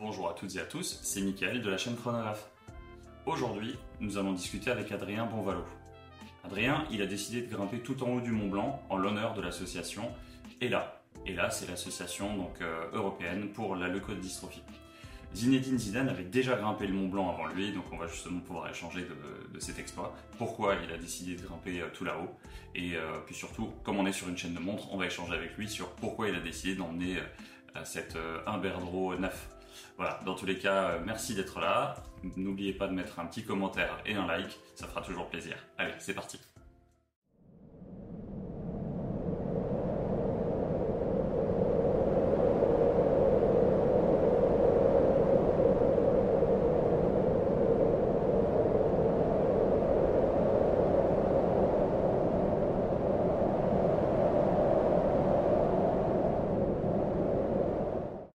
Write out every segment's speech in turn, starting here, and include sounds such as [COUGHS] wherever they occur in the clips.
Bonjour à toutes et à tous, c'est Mickaël de la chaîne Chronographe. Aujourd'hui, nous allons discuter avec Adrien Bonvalo. Adrien, il a décidé de grimper tout en haut du Mont Blanc en l'honneur de l'association ELA. ELA, c'est l'association donc euh, européenne pour la leucodystrophie. Zinedine Zidane avait déjà grimpé le Mont Blanc avant lui, donc on va justement pouvoir échanger de, cet exploit. Pourquoi il a décidé de grimper euh, tout là-haut? Et euh, puis surtout, comme on est sur une chaîne de montres, on va échanger avec lui sur pourquoi il a décidé d'emmener cette Imberdro 9 voilà, dans tous les cas, euh, merci d'être là. N'oubliez pas de mettre un petit commentaire et un like, ça fera toujours plaisir. Allez, c'est parti.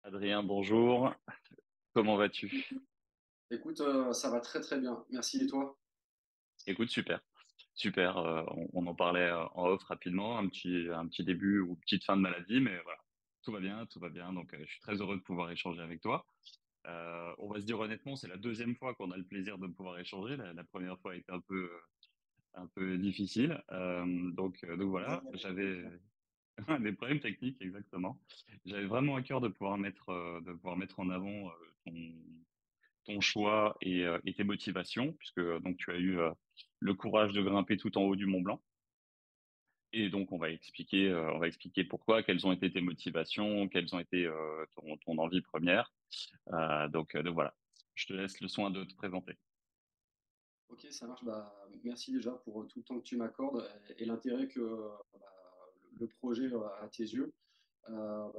Adrien, bonjour. Comment vas-tu? Écoute, euh, ça va très très bien. Merci et toi? Écoute, super. Super. Euh, on, en parlait euh, en off rapidement, un petit, un petit début ou petite fin de maladie, mais voilà, tout va bien, tout va bien. Donc, je suis très heureux de pouvoir échanger avec toi. on va se dire honnêtement, c'est la deuxième fois qu'on a le plaisir de pouvoir échanger. La, première fois a été un peu, un peu difficile. donc, donc voilà, j'avais [LAUGHS] des problèmes techniques, exactement. J'avais vraiment à cœur de pouvoir mettre, de pouvoir mettre en avant ton, choix euh, et, tes motivations, puisque euh, donc tu as eu euh, le courage de grimper tout en haut du Mont Blanc. Et donc on va expliquer, on va expliquer pourquoi, quelles ont été tes motivations, quelles ont été ton, envie première. donc, voilà, je te laisse le soin de te présenter. Ok, ça marche. Bah, merci déjà pour tout le temps que tu m'accordes et, l'intérêt que bah, le projet à tes yeux. Bah,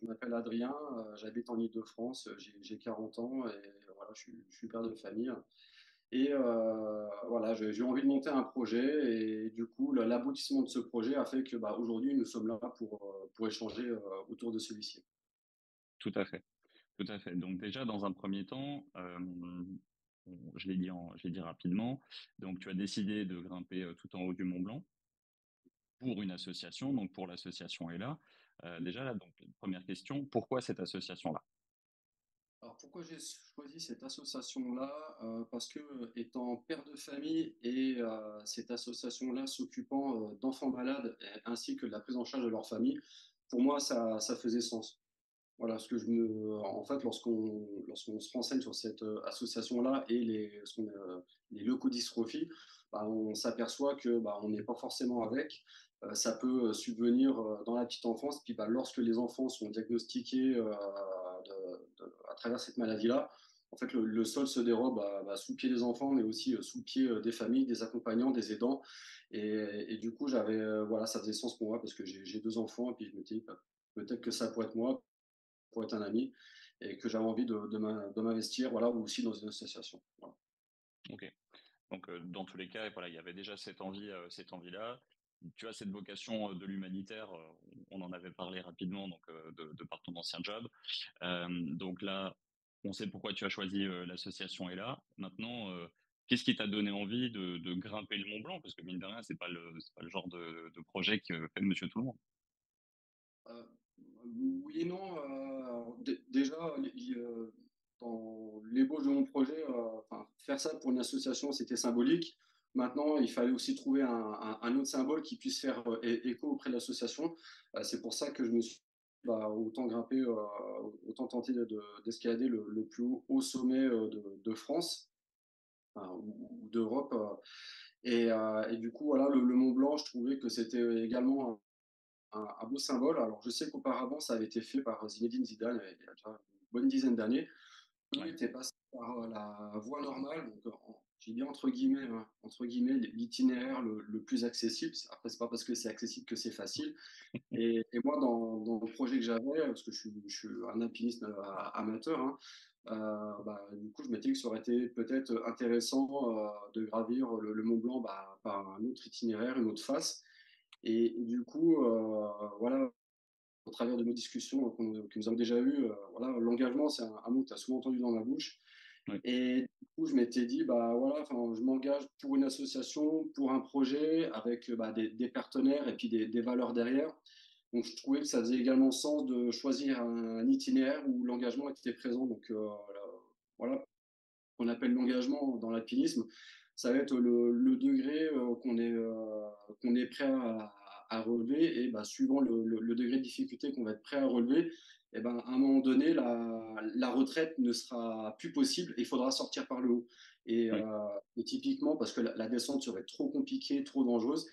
je m'appelle Adrien, euh, j'habite en Ile-de-France, j'ai 40 ans et voilà, je suis, père de famille. Et euh, voilà, j'ai envie de monter un projet et du coup, l'aboutissement de ce projet a fait que bah, aujourd'hui, nous sommes là pour, euh, pour échanger autour de celui-ci. Tout à fait. Tout à fait. Donc déjà, dans un premier temps, je l'ai dit, dit rapidement, donc tu as décidé de grimper tout en haut du Mont Blanc pour une association, donc pour l'association ELA. Euh, déjà, là, donc, première question, pourquoi cette association-là? Alors pourquoi j'ai choisi cette association-là? Euh, Parce que étant père de famille et euh, cette association-là s'occupant d'enfants malades ainsi que de la prise en charge de leur famille, pour moi ça, faisait sens. Voilà, ce que je me, en fait, lorsqu'on lorsqu'on se renseigne sur cette association-là et les, les leucodystrophies, bah, on s'aperçoit que bah, on n'est pas forcément avec. Euh, ça peut euh, subvenir euh, dans la petite enfance. Puis bah, lorsque les enfants sont diagnostiqués à travers cette maladie-là, en fait, le, sol se dérobe sous le pied des enfants, mais aussi sous le pied des familles, des accompagnants, des aidants. Et, du coup, j'avais, voilà, ça faisait sens pour moi parce que j'ai deux enfants et puis je me dis peut-être que ça pourrait être moi, pour être un ami, et que j'avais envie de, de m'investir, voilà, ou aussi dans une association. Ok. Donc, dans tous les cas, voilà, il y avait déjà cette envie, cette envie-là tu as cette vocation euh, de l'humanitaire, euh, on en avait parlé rapidement donc euh, de, par ton ancien job. donc là, on sait pourquoi tu as choisi l'association est là. Maintenant, qu'est-ce qui t'a donné envie de, grimper le Mont Blanc Parce que mine de rien, c'est pas le pas le genre de, projet que fait Monsieur Tout le Monde. oui et non. déjà, dans l'ébauche de mon projet, faire ça pour une association, c'était symbolique. Maintenant, il fallait aussi trouver un, autre symbole qui puisse faire euh, écho auprès de l'association. Euh, c'est pour ça que je me suis bah, autant grimpé, euh, autant tenté d'escalader le, plus haut, sommet de, France ou d'Europe. Et, du coup, voilà, le, Mont Blanc, je trouvais que c'était également un, beau symbole. Alors, je sais qu'auparavant, ça avait été fait par Zinedine Zidane il y a déjà une bonne dizaine d'années. Il était passé par la voie normale, donc j'ai bien entre guillemets, hein, entre guillemets l'itinéraire le, plus accessible. Après, c'est pas parce que c'est accessible que c'est facile. [LAUGHS] Et, moi, dans, le projet que j'avais, parce que je suis, un alpiniste euh, amateur, hein, euh, bah, du coup, je m'étais dit que ça aurait été peut-être intéressant euh, de gravir le, Mont Blanc bah, par un autre itinéraire, une autre face. Et, du coup, voilà, au travers de nos discussions que nous avons déjà eues, voilà, l'engagement, c'est un, un, mot que tu as souvent entendu dans ma bouche. Et du coup, je m'étais dit, bah voilà, je m'engage pour une association, pour un projet avec bah, des, partenaires et puis des, valeurs derrière. Donc, je trouvais que ça faisait également sens de choisir un, itinéraire où l'engagement était présent. Donc, euh, voilà, qu'on appelle l'engagement dans l'alpinisme, ça va être le, degré euh, qu'on est, euh, qu'on est prêt à, relever. Et bah, suivant le, degré de difficulté qu'on va être prêt à relever, et ben, à un moment donné, la, retraite ne sera plus possible et il faudra sortir par le haut. Et, typiquement, parce que la, la, descente serait trop compliquée, trop dangereuse,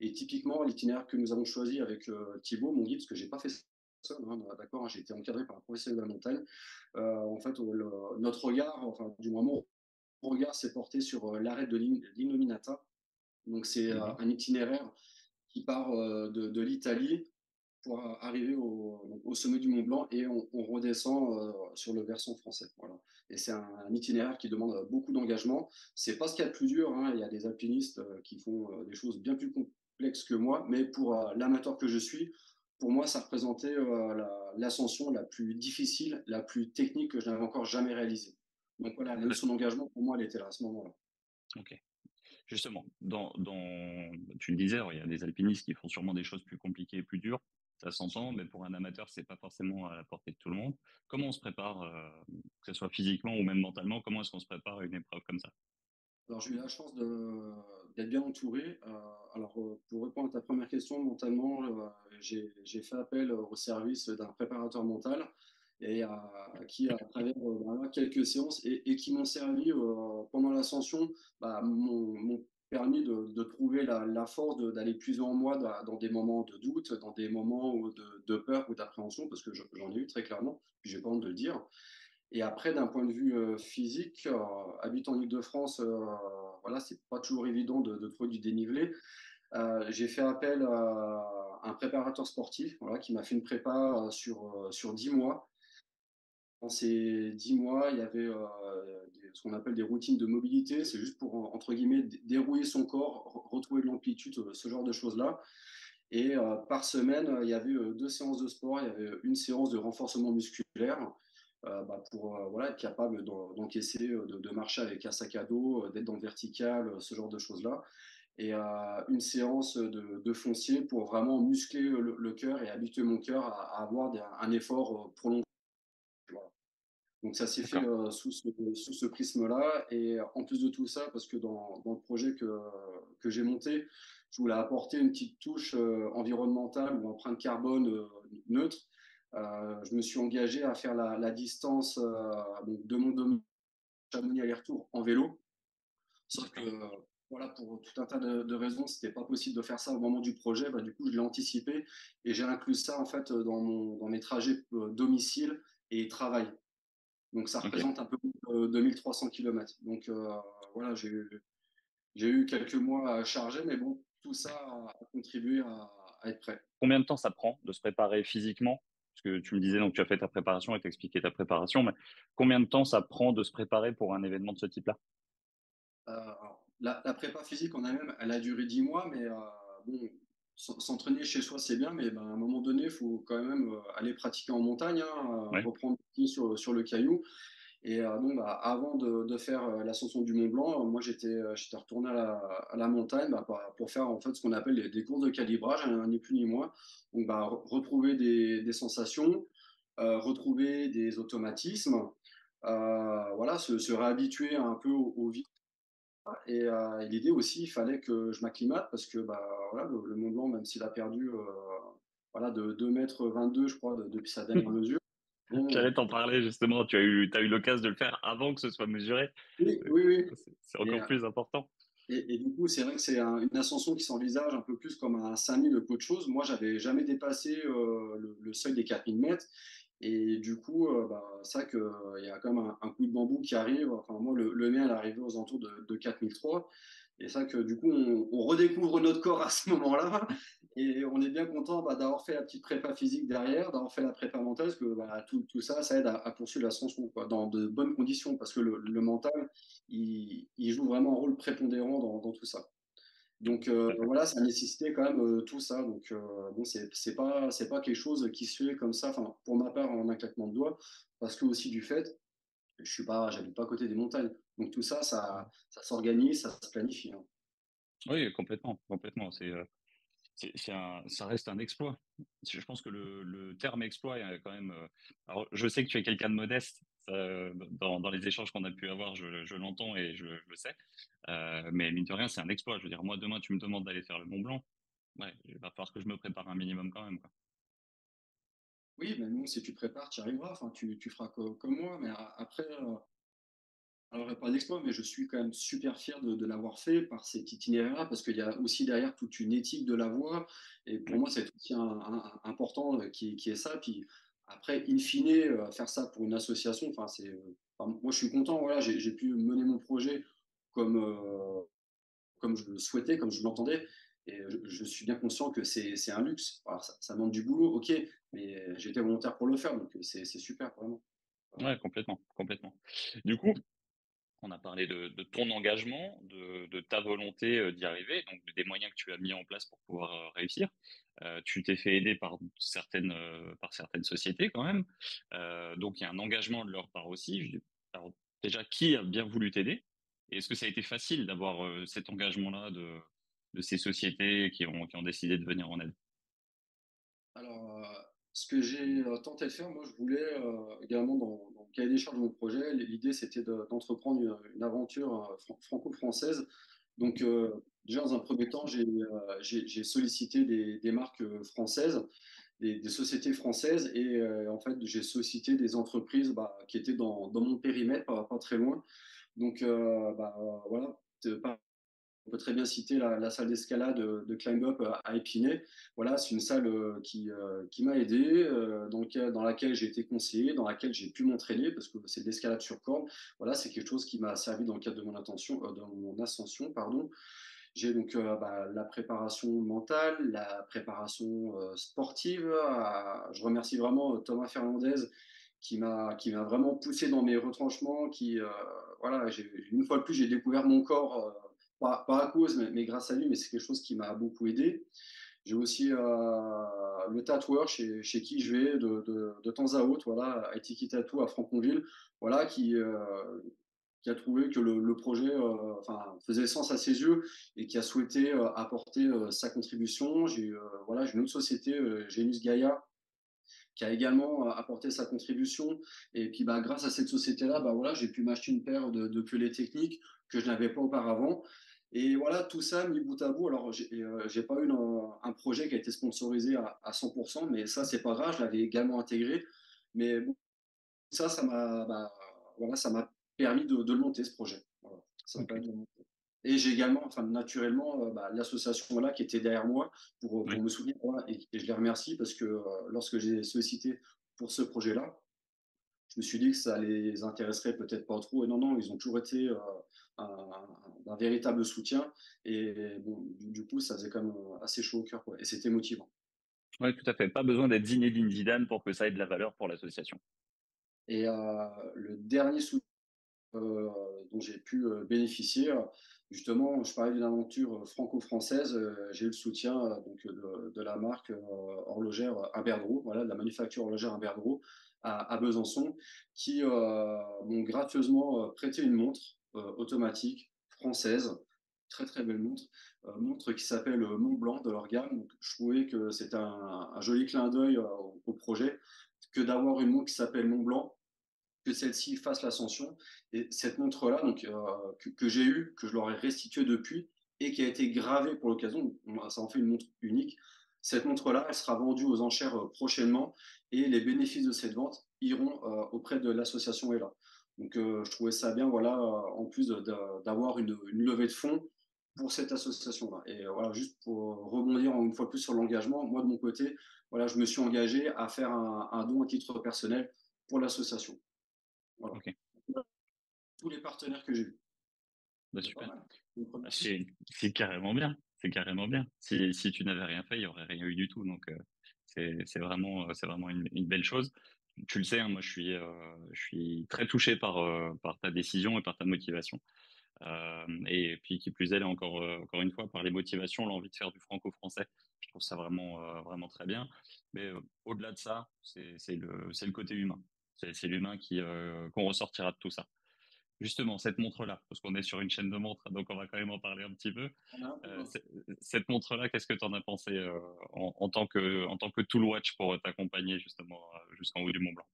et typiquement, l'itinéraire que nous avons choisi avec euh, Thibaut, mon guide, parce que j'ai pas fait ça seul, hein, d'accord, hein, j'ai été encadré par un professionnel de la montagne. Euh, en fait, notre regard, enfin, du moins mon regard s'est porté sur euh, l'arrêt de l'Inominata. Donc, c'est mmh un itinéraire qui part de, l'Italie pour arriver au, sommet du Mont Blanc et on, redescend sur le versant français. Voilà. Et c'est un, itinéraire qui demande beaucoup d'engagement. C'est pas ce qu'il y a de plus dur. Hein. Il y a des alpinistes qui font des choses bien plus que moi, mais pour euh, l'amateur que je suis, pour moi, ça représentait euh, l'ascension la, plus difficile, la plus technique que je n'avais encore jamais réalisée. Donc voilà, la notion d'engagement, pour moi, elle était là à ce moment-là. Ok. Justement, tu le disais, il y a des alpinistes qui font sûrement des choses plus compliquées et plus dures, ça s'entend, mais pour un amateur, c'est pas forcément à la portée de tout le monde. Comment on se prépare, euh, que ce soit physiquement ou même mentalement, comment est-ce qu'on se prépare à une épreuve comme ça? Alors, j'ai eu la chance d'être bien entouré. Euh, alors, euh, pour répondre à ta première question, mentalement, j'ai fait appel au service d'un préparateur mental et qui, à travers quelques séances et, qui m'ont servi pendant l'ascension, bah, m'ont permis de, trouver la, force d'aller plus en moi dans, des moments de doute, dans des moments de, de peur ou d'appréhension, parce que j'en ai eu très clairement, puis j'ai pas honte de le dire. Et après, d'un point de vue euh, physique, euh, habitant en Ile-de-France, euh, voilà, c'est pas toujours évident de, trouver du dénivelé. j'ai fait appel à un préparateur sportif voilà, qui m'a fait une prépa sur, sur 10 mois. Dans ces 10 mois, il y avait ce qu'on appelle des routines de mobilité. C'est juste pour, entre guillemets, dérouiller son corps, retrouver de l'amplitude, ce genre de choses-là. Et par semaine, il y avait deux séances de sport. Il y avait une séance de renforcement musculaire euh, bah, pour euh, être capable d'encaisser, euh, de, marcher avec un sac à dos, d'être dans le vertical, ce genre de choses-là. Et une séance de, foncier pour vraiment muscler le, cœur et habituer mon cœur à, avoir un effort prolongé. Donc ça s'est fait sous ce, prisme-là. Et en plus de tout ça, parce que dans, le projet que, que j'ai monté, je voulais apporter une petite touche environnementale ou empreinte carbone neutre. Euh, je me suis engagé à faire la, distance euh, de mon domaine Chamonix aller-retour en vélo. Sauf que voilà, pour tout un tas de, raisons, ce n'était pas possible de faire ça au moment du projet. Bah, du coup, je l'ai anticipé et j'ai inclus ça en fait dans, mon, dans mes trajets euh, domicile et travail. Donc, ça représente un peu 2300 km. Donc, voilà, j'ai eu quelques mois à charger, mais bon, tout ça a, contribué à, à, être prêt. Combien de temps ça prend de se préparer physiquement? Parce que tu me disais, donc tu as fait ta préparation et t'expliquais ta préparation, mais combien de temps ça prend de se préparer pour un événement de ce type-là? Euh, la, prépa physique en elle-même, elle a duré 10 mois, mais euh, bon, s'entraîner chez soi, c'est bien, mais ben, à un moment donné, il faut quand même euh, aller pratiquer en montagne, hein, reprendre sur, sur le caillou. Et euh, bah, avant de, faire euh, l'ascension du Mont Blanc, moi j'étais euh, retourné à la, montagne bah, pour faire en fait ce qu'on appelle des courses de calibrage, hein, ni plus ni moins. Donc bah, retrouver des, sensations, retrouver des automatismes, voilà, se, réhabituer un peu au, vide. Et, l'idée aussi, il fallait que je m'acclimate parce que le, Mont Blanc, même s'il a perdu voilà, de 2 mètres 22, je crois, depuis sa dernière [LAUGHS] mesure, J'allais t'en parler justement. Tu as eu, as eu l'occasion de le faire avant que ce soit mesuré. Oui, oui, oui. C'est encore plus important. Et, du coup, c'est vrai que c'est une ascension qui s'envisage un peu plus comme un 5000 qu'autre chose. Moi, j'avais jamais dépassé euh, le, seuil des 4000 mètres. Et du coup, euh, bah, qu'il y a quand même un, coup de bambou qui arrive. Enfin, moi, le, mien, elle est arrivé aux alentours de, de 4003. Et ça que du coup, on, redécouvre notre corps à ce moment-là. Et on est bien content bah, d'avoir fait la petite prépa physique derrière, d'avoir fait la prépa mentale, parce que bah, tout, ça, ça aide à, poursuivre l'ascension dans de bonnes conditions, parce que le, mental, il, joue vraiment un rôle prépondérant dans tout ça. Donc euh, voilà, ça nécessitait quand même euh, tout ça. Donc euh, bon, c'est pas c'est pas quelque chose qui se fait comme ça. Enfin, pour ma part, en un claquement de doigts, parce que aussi du fait, je suis pas, j'habite pas à côté des montagnes. Donc tout ça, ça, ça s'organise, ça se planifie. Hein. Oui, complètement, complètement. C'est ça reste un exploit. Je pense que le, terme exploit est quand même. Euh, alors, je sais que tu es quelqu'un de modeste. Dans, les échanges qu'on a pu avoir, je, l'entends et je, le sais. Euh, mais mine de rien, c'est un exploit. Je veux dire, moi, demain, tu me demandes d'aller faire le Mont Blanc. Ouais, il va falloir que je me prépare un minimum quand même. Oui, mais non, si tu prépares, tu arriveras. Enfin, tu, feras comme moi. Mais après, euh, alors, pas d'exploit, mais je suis quand même super fier de, l'avoir fait par cet itinéraire-là, parce qu'il y a aussi derrière toute une éthique de la voie. Et pour moi, c'est aussi important euh, qui, qui, est ça. Puis après, in fine, euh, faire ça pour une association, enfin, c'est, euh, moi, je suis content. Voilà, j'ai pu mener mon projet comme, comme je le souhaitais, comme je l'entendais. Et je, suis bien conscient que c'est un luxe. Alors, ça, ça, demande du boulot, ok, mais j'étais volontaire pour le faire, donc c'est super, vraiment. Ouais, complètement, complètement. Du coup, on a parlé de, ton engagement, de, ta volonté euh, d'y arriver, donc des moyens que tu as mis en place pour pouvoir euh, réussir. Euh, tu t'es fait aider par certaines, par certaines sociétés quand même. donc il y a un engagement de leur part aussi. Déjà, qui a bien voulu t'aider? Est-ce que ça a été facile d'avoir cet engagement-là de, ces sociétés qui ont, qui ont décidé de venir en aide? Alors, ce que j'ai tenté de faire, moi, je voulais également dans, le cahier des charges de mon projet, l'idée c'était d'entreprendre une, aventure franco-française. Donc, déjà dans un premier temps, j'ai sollicité des, marques françaises, des, sociétés françaises, et en fait, j'ai sollicité des entreprises bah, qui étaient dans, mon périmètre, pas, très loin. Donc, bah, voilà, on peut très bien citer la, salle d'escalade de, Climb Up à Épinay. Voilà, c'est une salle euh, qui, euh, m'a aidé, euh, dans, dans, laquelle j'ai été conseillé, dans laquelle j'ai pu m'entraîner parce que c'est de l'escalade sur corde. Voilà, c'est quelque chose qui m'a servi dans le cadre de mon, ascension. Pardon. J'ai donc bah, la préparation mentale, la préparation sportive. je remercie vraiment Thomas Fernandez qui m'a qui m'a vraiment poussé dans mes retranchements. Qui voilà, une fois de plus, j'ai découvert mon corps pas, à cause, mais, grâce à lui, mais c'est quelque chose qui m'a beaucoup aidé. J'ai aussi euh, le tatoueur chez, qui je vais de, de, de, temps à autre, voilà, à Tiki Tattoo à Franconville, voilà, qui, euh, qui a trouvé que le, projet euh, enfin, faisait sens à ses yeux et qui a souhaité apporter sa contribution. J'ai voilà, une autre société, Genus Gaia, qui a également apporté sa contribution. Et puis, bah, grâce à cette société-là, bah, voilà, j'ai pu m'acheter une paire de, de techniques que je n'avais pas auparavant. Et voilà, tout ça mis bout à bout. Alors, j'ai n'ai euh, pas eu un, projet qui a été sponsorisé à, 100%, mais ça, c'est pas grave, je l'avais également intégré. Mais ça, ça m'a bah, voilà, ça m'a permis de, le monter, ce projet. Et j'ai également, enfin, naturellement, euh, bah, l'association là qui était derrière moi pour, me soutenir. et, je les remercie parce que euh, lorsque j'ai sollicité pour ce projet-là, je me suis dit que ça les intéresserait peut-être pas trop. Et non, non, ils ont toujours été un, véritable soutien. Et bon, du, coup, ça faisait quand même assez chaud au cœur. Quoi. Et c'était motivant. Oui, tout à fait. Pas besoin d'être Zinedine Zidane pour que ça ait de la valeur pour l'association. Et euh, le dernier soutien euh, dont j'ai pu euh, bénéficier, justement, je parlais d'une aventure franco-française. j'ai eu le soutien donc, de, la marque horlogère Imberdro, voilà, de la manufacture horlogère Imberdro à, à Besançon, qui m'ont gracieusement prêté une montre automatique française, très très belle montre, euh, montre qui s'appelle Mont Blanc de leur gamme. Je trouvais que c'était un, joli clin d'œil euh, au, projet que d'avoir une montre qui s'appelle Mont Blanc, que celle-ci fasse l'ascension. Et cette montre-là, donc euh, que, j'ai eue, que je leur ai restituée depuis et qui a été gravée pour l'occasion, ça en fait une montre unique. Cette montre-là, elle sera vendue aux enchères prochainement et les bénéfices de cette vente iront auprès de l'association ELA. Donc, euh, je trouvais ça bien, voilà, en plus d'avoir une, levée de fonds pour cette association-là. Et euh, voilà, juste pour rebondir une fois plus sur l'engagement, moi de mon côté, voilà, je me suis engagé à faire un, don à titre personnel pour l'association. Voilà. Tous les partenaires que j'ai eus. Bah, super. Ah, c'est carrément bien. C'est carrément bien. Si, si tu n'avais rien fait, il n'y aurait rien eu du tout. Donc, euh, c'est vraiment, vraiment une, une, belle chose tu le sais, hein, moi je suis, euh, je suis très touché par, euh, par ta décision et par ta motivation. Euh, et puis qui plus est, encore, encore une fois, par les motivations, l'envie de faire du franco-français. Je trouve ça vraiment, très bien. Mais au-delà de ça, c'est le, côté humain. C'est l'humain qu'on ressortira de tout ça. Justement, cette montre-là, parce qu'on est sur une chaîne de montres, donc on va quand même en parler un petit peu. Euh, cette montre-là, qu'est-ce que tu en as pensé euh, en, tant que, en tant que tool watch pour t'accompagner justement euh, jusqu'en haut du Mont Blanc?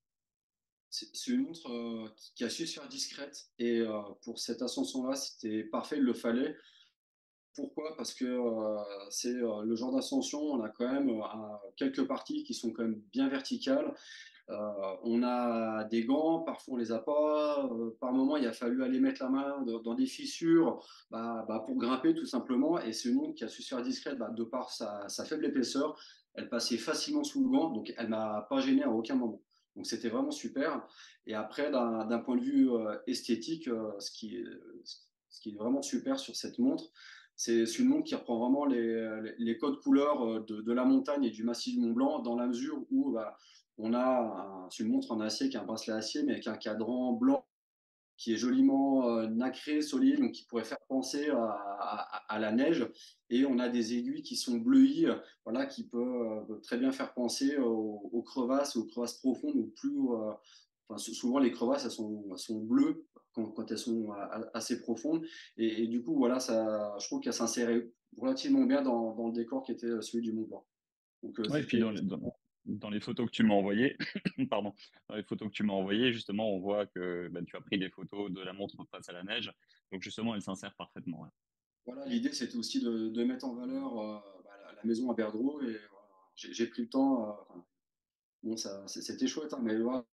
C'est une montre qui a su se faire discrète et pour cette ascension-là, c'était parfait, il le fallait. Pourquoi? Parce que c'est le genre d'ascension, on a quand même quelques parties qui sont quand même bien verticales euh, on a des gants, parfois on les a pas. Euh, par moment, il a fallu aller mettre la main dans, des fissures bah, bah, pour grimper tout simplement. Et c'est une montre qui a su se faire discrète bah, de par sa, faible épaisseur. Elle passait facilement sous le gant, donc elle m'a pas gêné à aucun moment. Donc c'était vraiment super. Et après, d'un point de vue euh, esthétique, ce qui est vraiment super sur cette montre, c'est une montre qui reprend vraiment les, codes couleurs de, la montagne et du massif du Mont Blanc dans la mesure où bah, on a une montre en acier qui a un bracelet acier, mais avec un cadran blanc qui est joliment euh, nacré, solide, donc qui pourrait faire penser à, la neige. Et on a des aiguilles qui sont bleuies, voilà, qui peuvent euh, très bien faire penser aux, crevasses, aux crevasses profondes, ou plus. Euh, souvent les crevasses sont, bleues quand, elles sont assez profondes. Et, du coup, voilà, ça, je trouve qu'elle s'insérait relativement bien dans, le décor qui était celui du Mont Blanc. Donc, puis dans, dans les photos que tu m'as envoyées, [COUGHS] pardon, dans les photos que tu m'as envoyées, justement, on voit que ben, tu as pris des photos de la montre face à la neige. Donc, justement, elle s'insère parfaitement. Voilà, l'idée, c'était aussi de, mettre en valeur euh, bah, la, maison à Berdreau. Et j'ai pris le temps. Euh, bon, ça, c'était chouette, hein, mais voilà,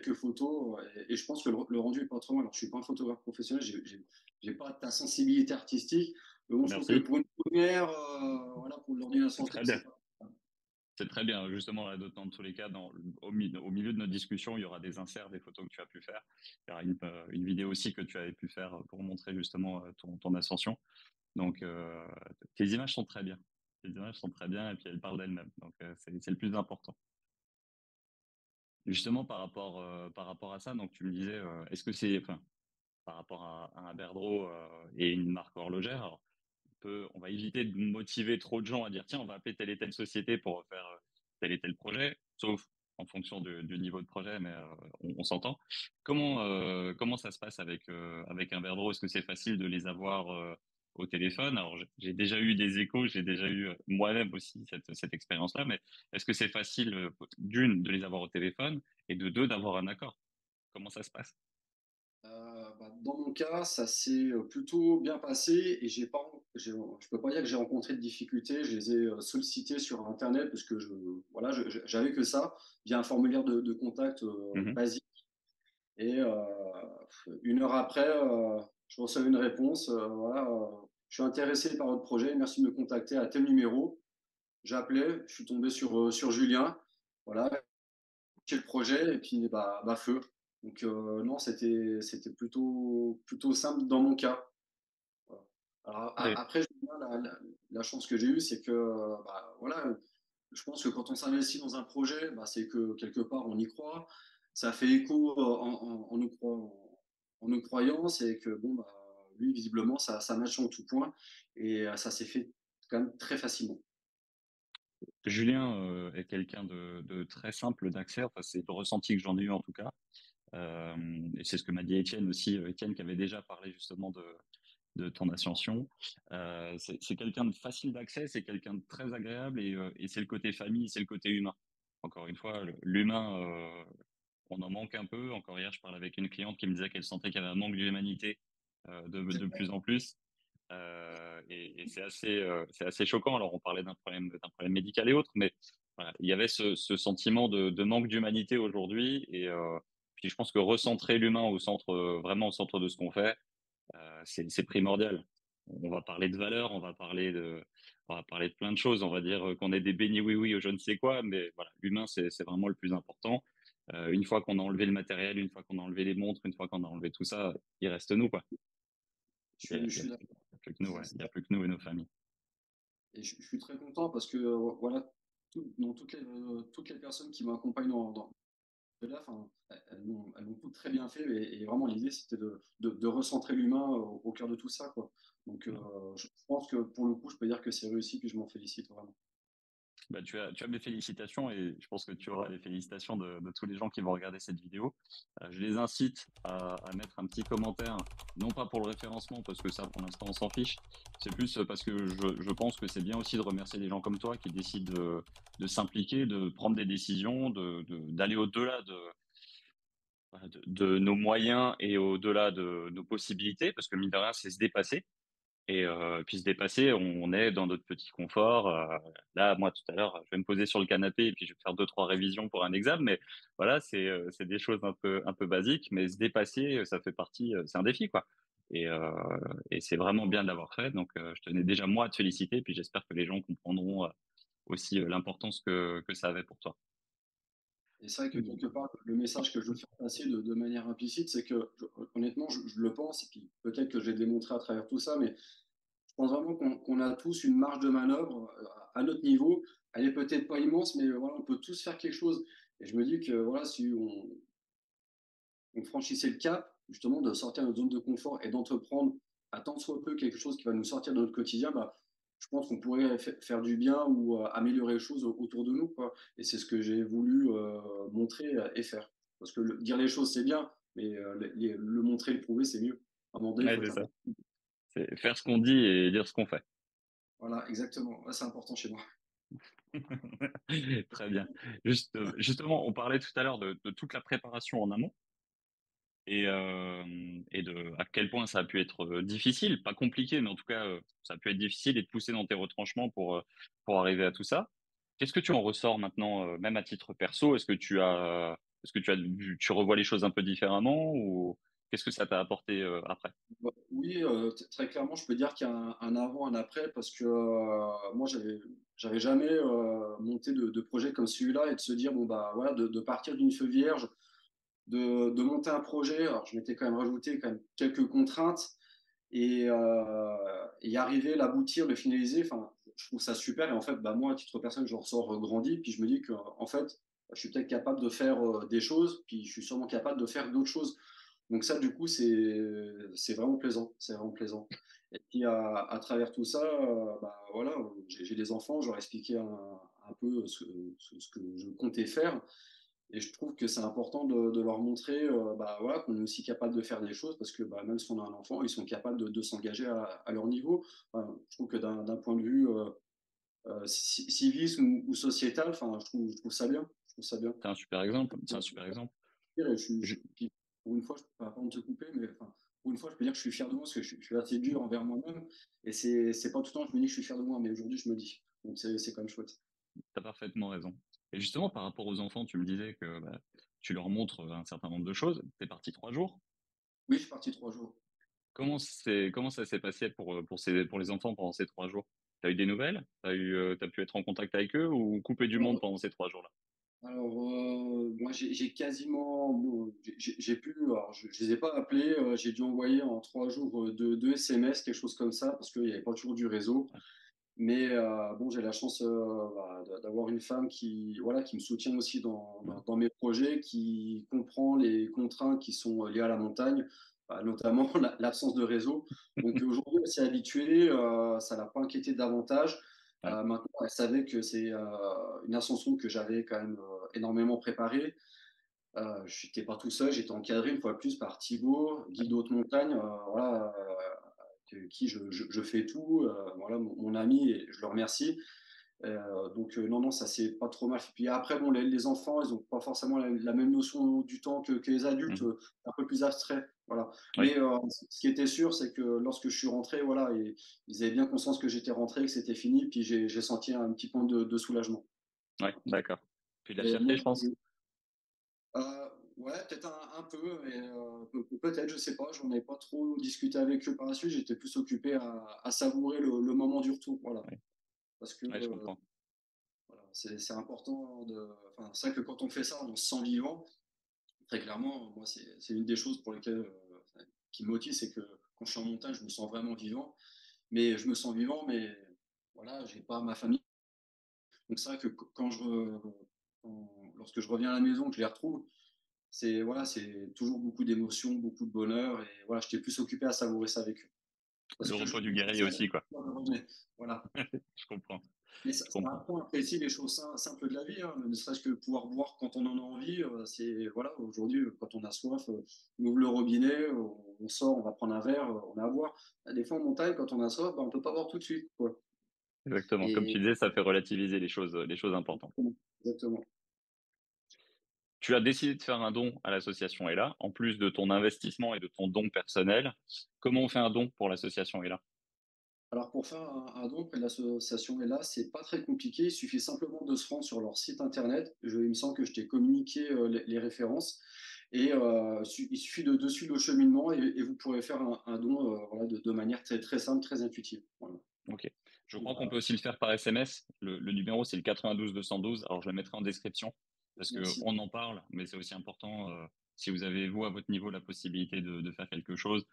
quelques photos. Et, je pense que le, rendu est pas trop mal. Alors, je suis pas un photographe professionnel, j'ai pas ta sensibilité artistique. Mais bon, je pense que pour une première, euh, voilà, pour l'ordination, c'est très c'est très bien. Justement, là, dans tous les cas, dans, au, milieu de notre discussion, il y aura des inserts des photos que tu as pu faire. Il y aura une, euh, vidéo aussi que tu avais pu faire pour montrer justement euh, ton, ascension. Donc, euh, tes images sont très bien. Tes images sont très bien et puis elles parlent d'elles-mêmes. Donc, c'est le plus important. Justement, par rapport, par rapport à ça, donc tu me disais, est-ce que c'est, par rapport à, un Berdreau et une marque horlogère, on va éviter de motiver trop de gens à dire tiens, on va appeler telle et telle société pour faire euh, tel et tel projet, sauf en fonction du, niveau de projet, mais euh, on, s'entend. Comment, euh, ça se passe avec, avec un Verdro Est-ce que c'est facile de les avoir au téléphone Alors, j'ai déjà eu des échos, j'ai déjà eu moi-même aussi cette, cette expérience-là, mais est-ce que c'est facile, d'une, de les avoir au téléphone et de deux, d'avoir un accord? Comment ça se passe? Bah, dans mon cas, ça s'est plutôt bien passé et j'ai pas, je peux pas dire que j'ai rencontré de difficultés. Je les ai sollicités sur Internet parce que je, voilà, j'avais que ça via un formulaire de, contact mmh basique. Et une heure après, je reçois une réponse. voilà, je suis intéressé par votre projet. Merci de me contacter à tel numéro. J'appelais, je suis tombé sur, sur Julien. Voilà, le projet et puis bah, bah feu. Donc euh, non, c'était c'était plutôt plutôt simple dans mon cas. Après, la, chance que j'ai eue, c'est que bah, voilà, je pense que quand on s'investit dans un projet, bah, c'est que quelque part on y croit. Ça fait écho en, en, nous, en nos croyances et que bon, bah, lui visiblement ça, ça match en tout point et euh, ça s'est fait quand même très facilement. Julien euh, est quelqu'un de, très simple d'accès, enfin, c'est le ressenti que j'en ai eu en tout cas. Euh, et c'est ce que m'a dit Étienne aussi, Étienne qui avait déjà parlé justement de, de ton ascension. C'est quelqu'un de facile d'accès, c'est quelqu'un de très agréable et, et c'est le côté famille, c'est le côté humain. Encore une fois, l'humain, on en manque un peu. Encore hier, je parlais avec une cliente qui me disait qu'elle sentait qu'il y avait un manque d'humanité de, de, plus en plus. Euh, et, et c'est assez, c'est assez choquant. Alors, on parlait d'un problème, d'un problème médical et autres, mais voilà, il y avait ce, ce sentiment de, de manque d'humanité aujourd'hui. Et, euh, puis je pense que recentrer l'humain au centre, euh, vraiment au centre de ce qu'on fait, euh, c'est primordial. On va parler de valeurs, on va parler de, on va parler de plein de choses. On va dire qu'on est des bénis oui oui ou je ne sais quoi, mais voilà, l'humain c'est vraiment le plus important. Euh, une fois qu'on a enlevé le matériel, une fois qu'on a enlevé les montres, une fois qu'on a enlevé tout ça, il reste nous quoi. Il n'y a, plus que nous, il n'y a plus que nous et nos familles. Et je, suis très content parce que voilà, dans toutes les, toutes les personnes qui m'accompagnent dans, là, elles l'ont toutes très bien fait. Et, vraiment, l'idée, c'était de, de, recentrer l'humain au, cœur de tout ça. Quoi. Donc, euh, je pense que pour le coup, je peux dire que c'est réussi, puis je m'en félicite vraiment. Bah, tu as, mes félicitations et je pense que tu auras les félicitations de, tous les gens qui vont regarder cette vidéo. Euh, je les incite à, mettre un petit commentaire, non pas pour le référencement, parce que ça, pour l'instant, on s'en fiche. C'est plus parce que je, pense que c'est bien aussi de remercier des gens comme toi qui décident de, s'impliquer, de prendre des décisions, d'aller de, d'aller au-delà de, de, de, nos moyens et au-delà de nos possibilités, parce que mine de rien, c'est se dépasser. Et euh, puis se dépasser, on est dans notre petit confort. Là, moi, tout à l'heure, je vais me poser sur le canapé et puis je vais faire deux, trois révisions pour un examen. Mais voilà, c'est euh, des choses un peu, un peu basiques. Mais se dépasser, ça fait partie, c'est un défi, quoi. Et, et c'est vraiment bien de l'avoir fait. Donc, je tenais déjà, moi, à te féliciter. Puis j'espère que les gens comprendront aussi l'importance que, que ça avait pour toi. Et c'est vrai que quelque part, le message que je veux faire passer de, de manière implicite, c'est que, honnêtement, je, je, le pense, et puis peut-être que je vais démontrer à travers tout ça, mais je pense vraiment qu'on qu a tous une marge de manœuvre euh, à notre niveau. Elle est peut-être pas immense, mais voilà, on peut tous faire quelque chose. Et je me dis que voilà, si on, on franchissait le cap, justement, de sortir de notre zone de confort et d'entreprendre à tant soit peu quelque chose qui va nous sortir de notre quotidien, bah, je pense qu'on pourrait faire du bien ou euh, améliorer les choses autour de nous. Quoi. Et c'est ce que j'ai voulu euh, montrer et faire. Parce que le, dire les choses, c'est bien, mais euh, le, le, montrer, le prouver, c'est mieux. Donné, ouais, c'est ça. C'est faire ce qu'on dit et dire ce qu'on fait. Voilà, exactement. c'est important chez moi. [LAUGHS] Très bien. Juste, justement, on parlait tout à l'heure de, de, toute la préparation en amont et, de à quel point ça a pu être difficile, pas compliqué, mais en tout cas, ça a pu être difficile et de pousser dans tes retranchements pour, pour arriver à tout ça. Qu'est-ce que tu en ressors maintenant, même à titre perso? Est-ce que tu as, est-ce que tu as, tu revois les choses un peu différemment ou qu'est-ce que ça t'a apporté après? Bah, Oui, très clairement, je peux dire qu'il y a un, avant, un après, parce que moi, j'avais, j'avais jamais monté de, projet comme celui-là et de se dire bon bah voilà, de, de partir d'une feuille vierge de, monter un projet. Alors, je m'étais quand même rajouté quand même quelques contraintes et, euh, y arriver, l'aboutir, le finaliser. Enfin, je trouve ça super. Et en fait, bah, moi, à titre personnel, je ressors grandi. Puis je me dis que, en fait, je suis peut-être capable de faire euh, des choses. Puis je suis sûrement capable de faire d'autres choses. Donc ça, du coup, c'est vraiment plaisant. C'est vraiment plaisant. Et puis à, travers tout ça, euh, bah, voilà, j'ai des enfants. Je leur ai expliqué un, un peu ce, que je comptais faire. Et je trouve que c'est important de, de, leur montrer euh, bah, voilà, qu'on est aussi capable de faire des choses parce que bah, même si on a un enfant, ils sont capables de, de s'engager à, à, leur niveau. Enfin, je trouve que d'un point de vue euh, euh, civisme ou, ou, sociétal, enfin, je, trouve, je trouve ça bien. Je trouve ça bien. C'est un super exemple. C'est un super exemple. Je, je, pour une fois, je ne peux pas te couper, mais enfin, pour une fois, je peux dire que je suis fier de moi parce que je, je suis assez dur envers moi-même. Et c'est pas tout le temps que je me dis que je suis fier de moi, mais aujourd'hui, je me dis. Donc c'est quand même chouette. Tu as parfaitement raison. Et justement, par rapport aux enfants, tu me disais que bah, tu leur montres un certain nombre de choses. Tu es parti trois jours Oui, je suis parti trois jours. Comment, comment ça s'est passé pour, pour, ces, pour les enfants pendant ces trois jours? Tu as eu des nouvelles? Tu as, euh, as, pu être en contact avec eux ou couper du monde pendant ces trois jours-là? alors, euh, moi, j'ai quasiment, bon, j'ai pu, alors je, je les ai pas appelés, euh, j'ai dû envoyer en trois jours euh, deux, deux SMS, quelque chose comme ça, parce qu'il n'y avait pas toujours du réseau. Mais euh, bon, j'ai la chance euh, bah, d'avoir une femme qui, voilà, qui me soutient aussi dans, mes projets, qui comprend les contraintes qui sont liées à la montagne, bah, notamment [LAUGHS] l'absence de réseau. Donc [LAUGHS] aujourd'hui, elle s'est habituée, euh, ça l'a pas inquiété davantage. Euh, maintenant, elle savait que c'est euh, une ascension que j'avais quand même euh, énormément préparée. Euh, je n'étais pas tout seul, j'étais encadré une fois de plus par Thibaut, guide haute montagne, voilà, qui je, je, je, fais tout, voilà, mon, mon, ami, et je le remercie. donc non, non, ça c'est pas trop mal. Puis après, bon, les, les enfants, ils n'ont pas forcément la, la, même notion du temps que, que les adultes, mmh. un peu plus abstrait. Voilà. Oui. Mais euh, ce qui était sûr, c'est que lorsque je suis rentré, voilà, et, ils avaient bien conscience que j'étais rentré, que c'était fini, puis j'ai senti un petit point de, de soulagement. Ouais, d'accord. Puis de la fierté, je pense. Euh, ouais, peut-être un, un, peu, mais euh, peut-être, je sais pas. J'en ai pas trop discuté avec eux par la suite. J'étais plus occupé à, à savourer le, le, moment du retour, voilà. Ouais. Parce que ouais, je comprends. Voilà, c'est important de. Enfin, c'est vrai que quand on fait ça, on se sent vivant très clairement, moi, c'est une des choses pour lesquelles, euh, qui me motive, c'est que quand je suis en montagne, je me sens vraiment vivant. Mais je me sens vivant, mais voilà, j'ai pas ma famille. Donc c'est vrai que quand je, quand, lorsque je reviens à la maison, que je les retrouve, c'est voilà, c'est toujours beaucoup d'émotions, beaucoup de bonheur, et voilà, j'étais plus occupé à savourer ça avec eux. Parce le repos du guerrier aussi, quoi. [LAUGHS] Voilà. [LAUGHS] je comprends. Mais ça, ça apprend à apprécier les choses simples de la vie, hein, ne serait-ce que pouvoir boire quand on en a envie. Euh, c'est voilà, aujourd'hui, quand on a soif, euh, on ouvre le robinet, on sort, on va prendre un verre, on a à boire. Des fois en montagne, quand on a soif, ben, on peut pas boire tout de suite. Quoi. Exactement. Comme tu disais, ça fait relativiser les choses, les choses importantes. Exactement. Tu as décidé de faire un don à l'association ELA, en plus de ton investissement et de ton don personnel. Comment on fait un don pour l'association ELA alors pour faire un, don auprès de l'association ELA, c'est pas très compliqué. Il suffit simplement de se rendre sur leur site internet. Je, il me semble que je t'ai communiqué euh, les, références. Et euh, il suffit de, suivre le cheminement et, vous pourrez faire un, don euh, de, manière très, très simple, très intuitive. Ok. Je crois qu'on peut aussi le faire par SMS. Le, numéro, c'est le 92 212. Alors, je le mettrai en description parce qu'on en parle, mais c'est aussi important. si vous avez, vous, à votre niveau, la possibilité de, de faire quelque chose,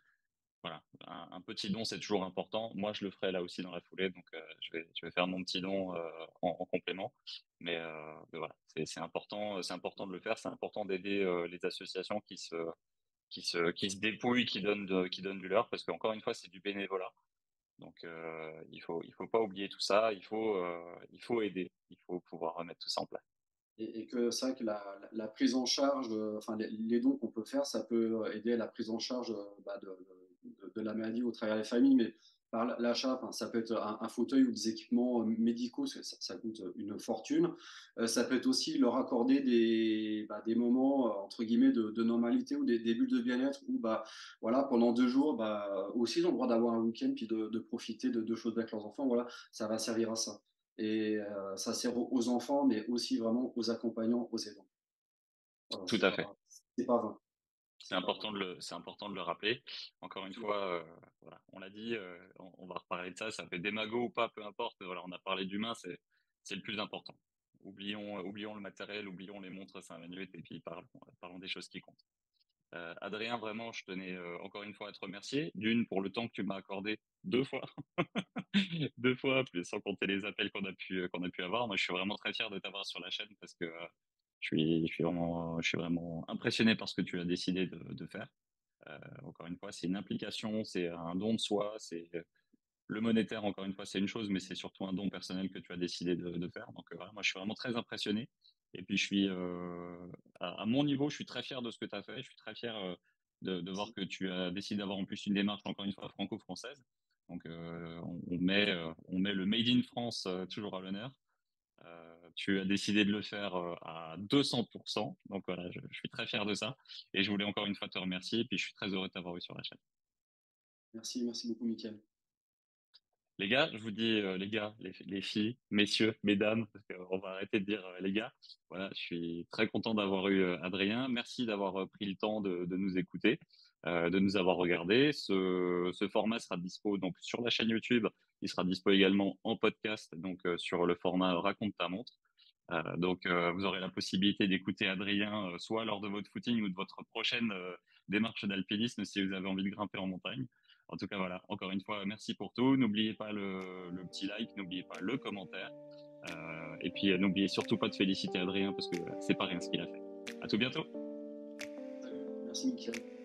voilà, un, petit don, c'est toujours important. Moi, je le ferai là aussi dans la foulée, donc euh, je, vais, je vais faire mon petit don euh, en, complément. Mais, euh, voilà, c'est important, c'est important de le faire. C'est important d'aider les associations qui se, qui se, qui se dépouillent, qui donnent, qui donnent du leur, parce qu'encore une fois, c'est du bénévolat. Donc, il faut, il faut pas oublier tout ça. Il faut, il faut aider. Il faut pouvoir remettre tout ça en place. Et, que c'est vrai que la, prise en charge, enfin les, dons qu'on peut faire, ça peut aider à la prise en charge bah, de la maladie au travers des familles, mais par l'achat, ça peut être un, fauteuil ou des équipements euh, médicaux, ça, coûte une fortune. Euh, ça peut être aussi leur accorder des, bah, des moments, euh, entre guillemets, de, normalité ou des, bulles de bien-être où, bah, voilà, pendant deux jours, aussi, ils ont le droit d'avoir un week-end puis de, profiter de deux choses avec leurs enfants. Voilà, ça va servir à ça. Et ça sert aux enfants, mais aussi vraiment aux accompagnants, aux aidants. Tout à fait. C'est pas vain. C'est important de le, important de le rappeler. Encore une fois, euh, voilà, on l'a dit, euh, on, va reparler de ça. Ça fait démago ou pas, peu importe. Voilà, on a parlé d'humain, c'est, c'est le plus important. Oublions, oublions le matériel, oublions les montres 5 minutes et puis parlons, parlons des choses qui comptent. Euh, Adrien, vraiment, je tenais encore une fois à te remercier. D'une pour le temps que tu m'as accordé deux fois, [LAUGHS] deux fois, sans compter les appels qu'on a pu qu'on a pu avoir. Moi, je suis vraiment très fier de t'avoir sur la chaîne parce que je suis, vraiment, je suis vraiment impressionné par ce que tu as décidé de, faire. Euh, encore une fois, c'est une implication, c'est un don de soi, c'est le monétaire, encore une fois, c'est une chose, mais c'est surtout un don personnel que tu as décidé de, faire. Donc, euh, voilà, moi, je suis vraiment très impressionné. Et puis, je suis, euh, à, mon niveau, je suis très fier de ce que tu as fait. Je suis très fier euh, de, de, voir que tu as décidé d'avoir en plus une démarche, encore une fois, franco-française. Donc, euh, on, on, met, on met le Made in France toujours à l'honneur. Tu as décidé de le faire à 200%. Donc voilà, je, suis très fier de ça. Et je voulais encore une fois te remercier. Et puis je suis très heureux de t'avoir eu sur la chaîne. Merci, merci beaucoup, Mickaël. Les gars, je vous dis, euh, les gars, les, filles, messieurs, mesdames, parce qu'on va arrêter de dire les gars. Voilà, je suis très content d'avoir eu Adrien. Merci d'avoir pris le temps de, nous écouter. Euh, de nous avoir regardé. Ce, ce, format sera dispo donc sur la chaîne YouTube. Il sera dispo également en podcast, donc euh, sur le format Raconte ta montre. Euh, donc vous aurez la possibilité d'écouter Adrien soit lors de votre footing ou de votre prochaine démarche d'alpinisme si vous avez envie de grimper en montagne. En tout cas, voilà, encore une fois, merci pour tout. N'oubliez pas le, petit like, n'oubliez pas le commentaire. Euh, et puis, n'oubliez surtout pas de féliciter Adrien parce que c'est pas rien ce qu'il a fait. À tout bientôt. Merci, Michael.